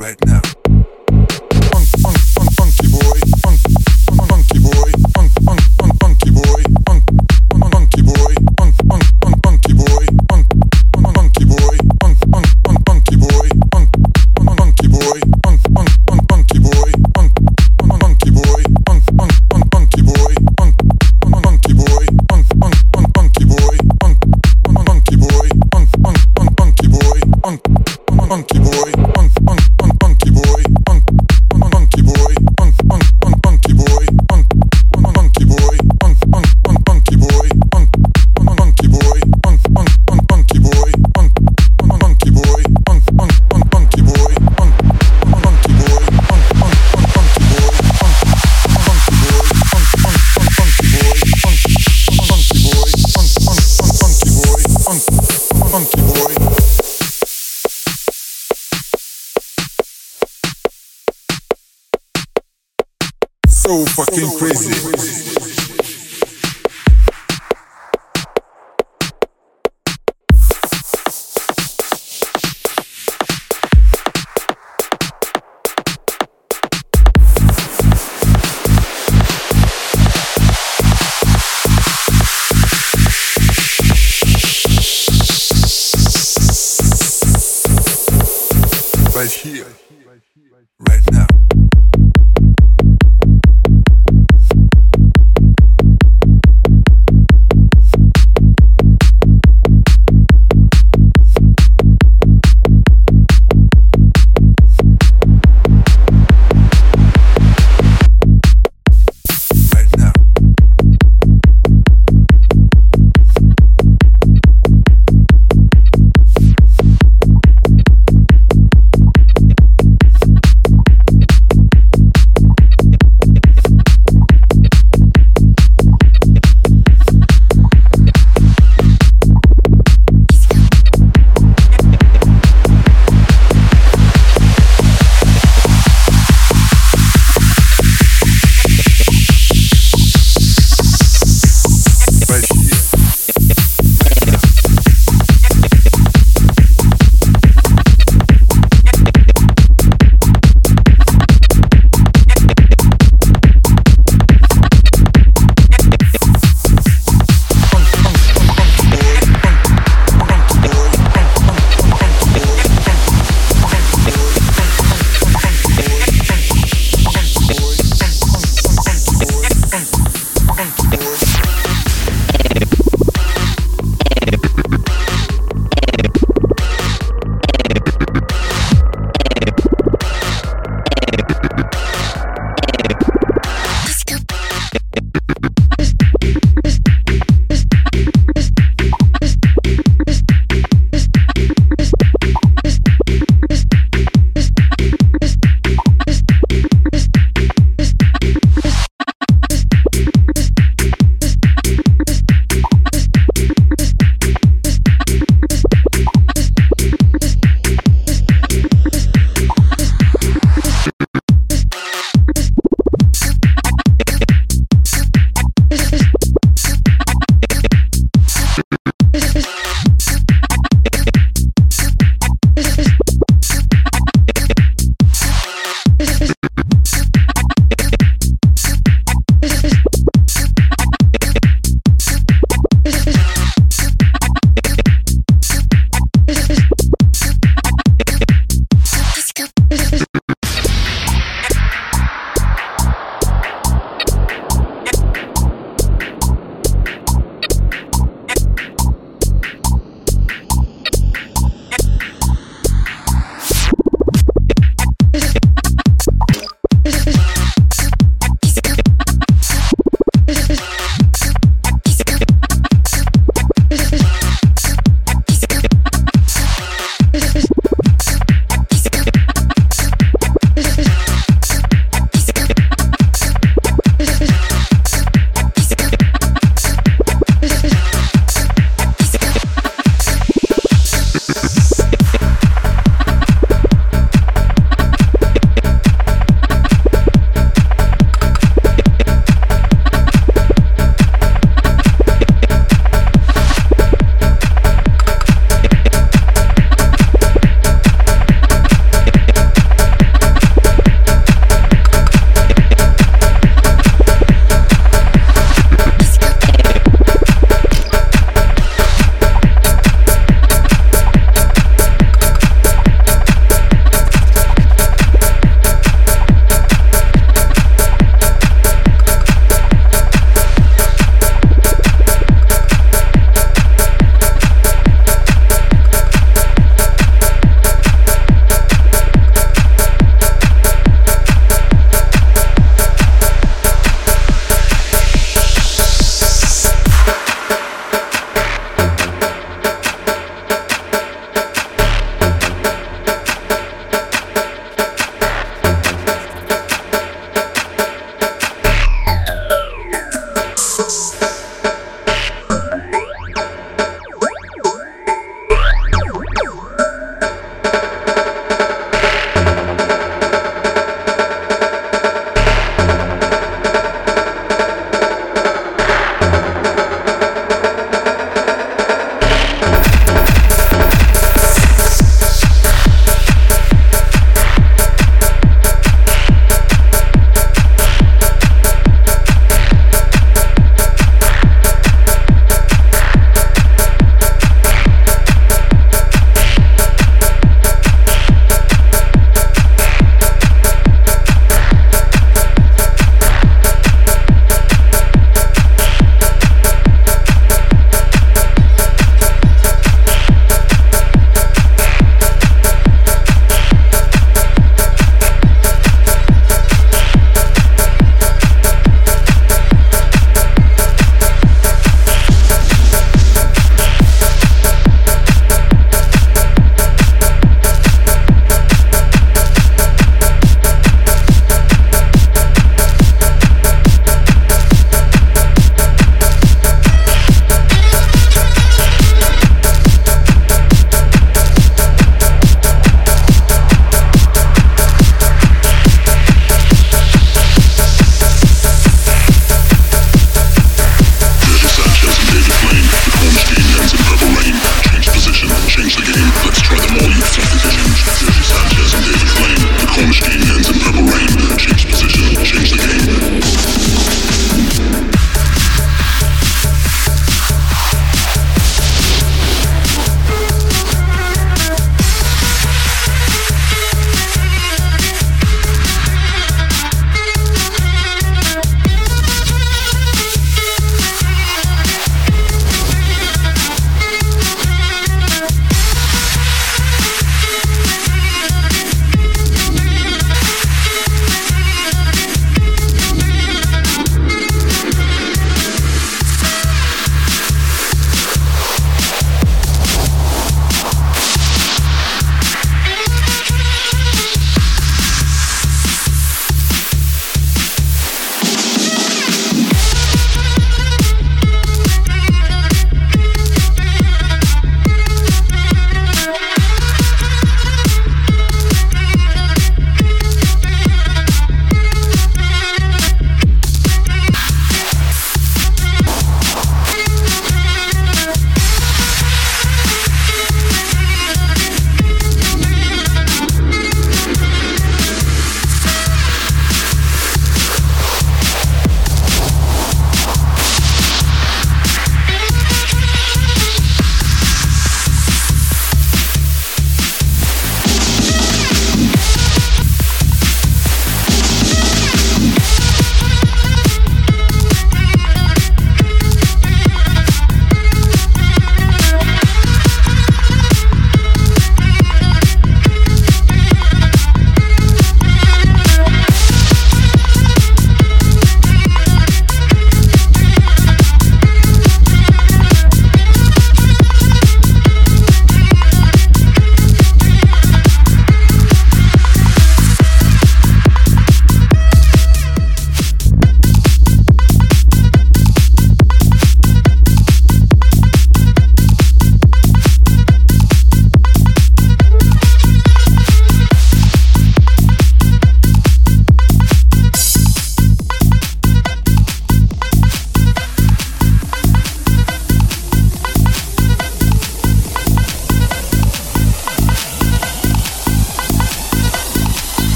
right now.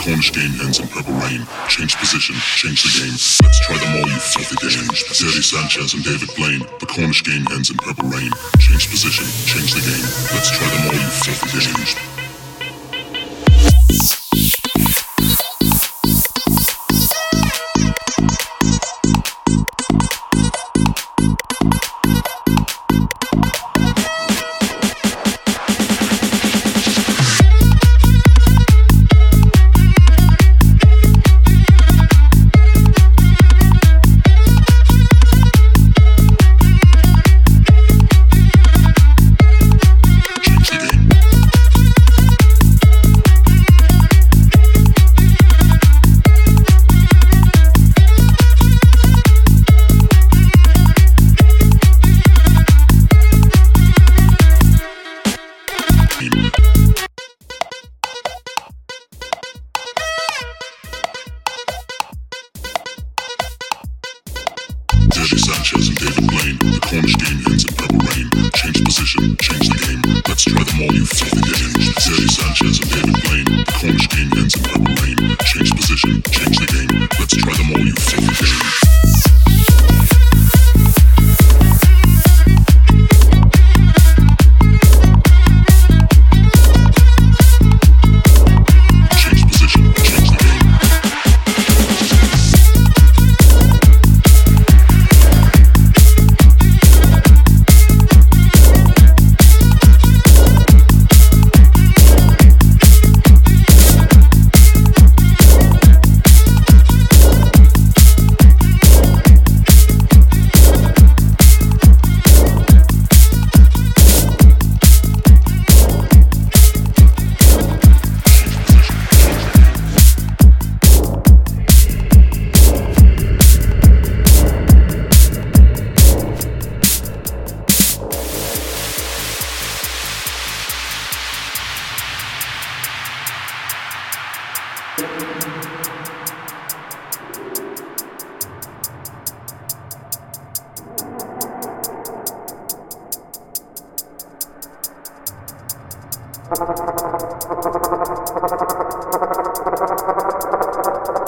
Cornish game hens in purple rain. Change position, change the game. Let's try them all, you filthy game. Daddy Sanchez and David Blaine. The Cornish game hens in purple rain. Change position, change the game. Let's try them all, you filthy game. Cornish game hens in purple rain. Change position, change the game. Let's try them all, you filthy game. Daddy Sanchez and David Blaine. Cornish game hens in purple rain. Change position, change the game. Let's try them all, you filthy game. Thank you.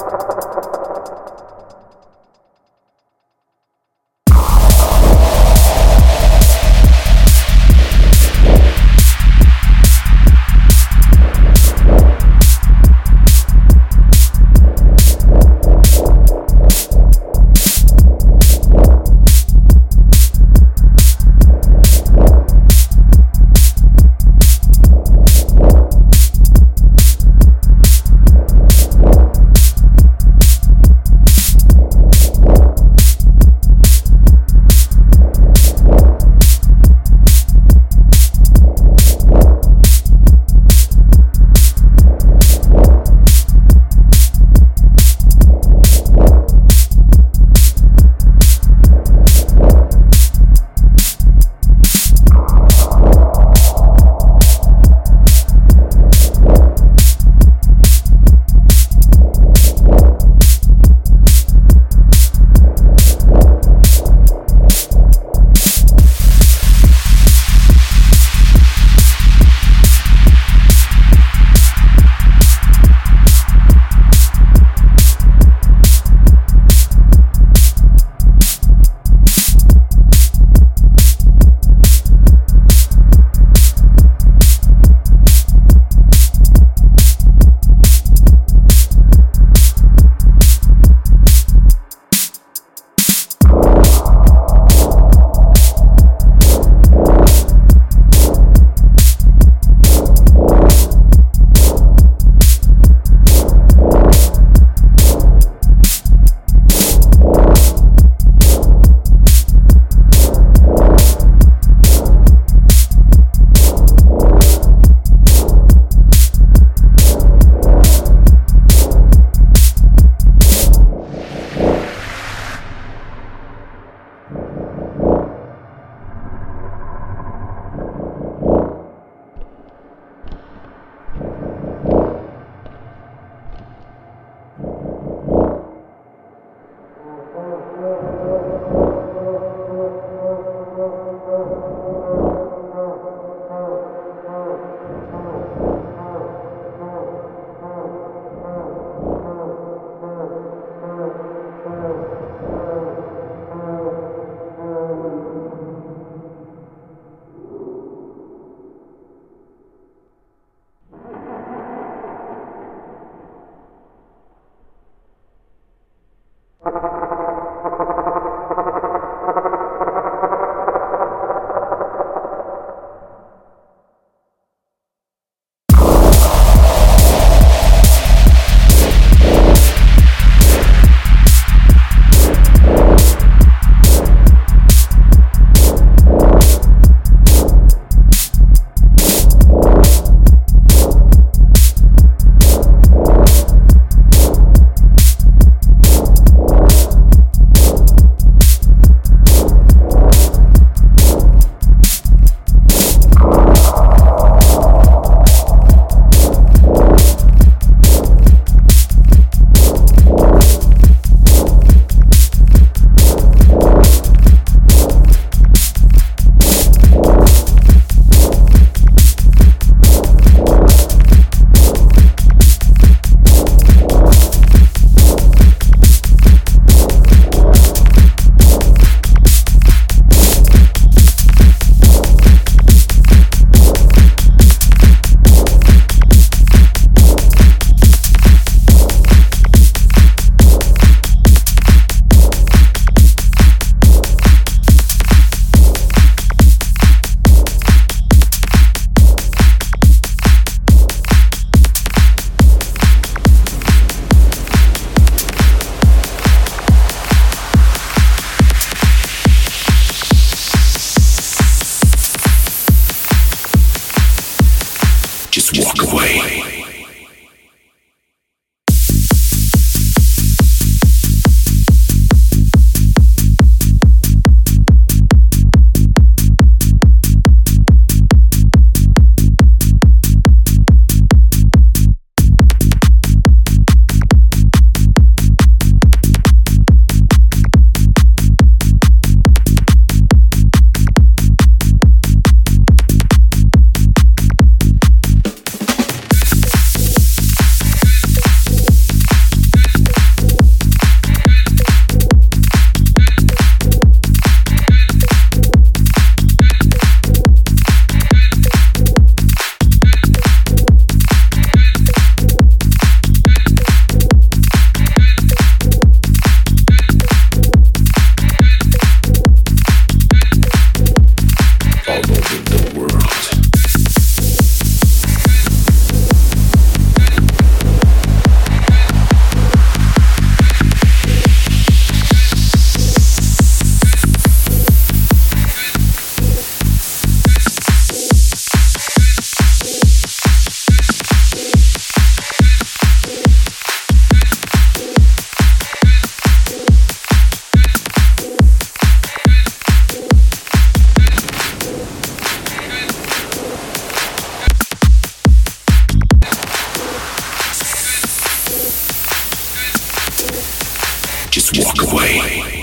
Just walk away.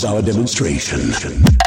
That our demonstration.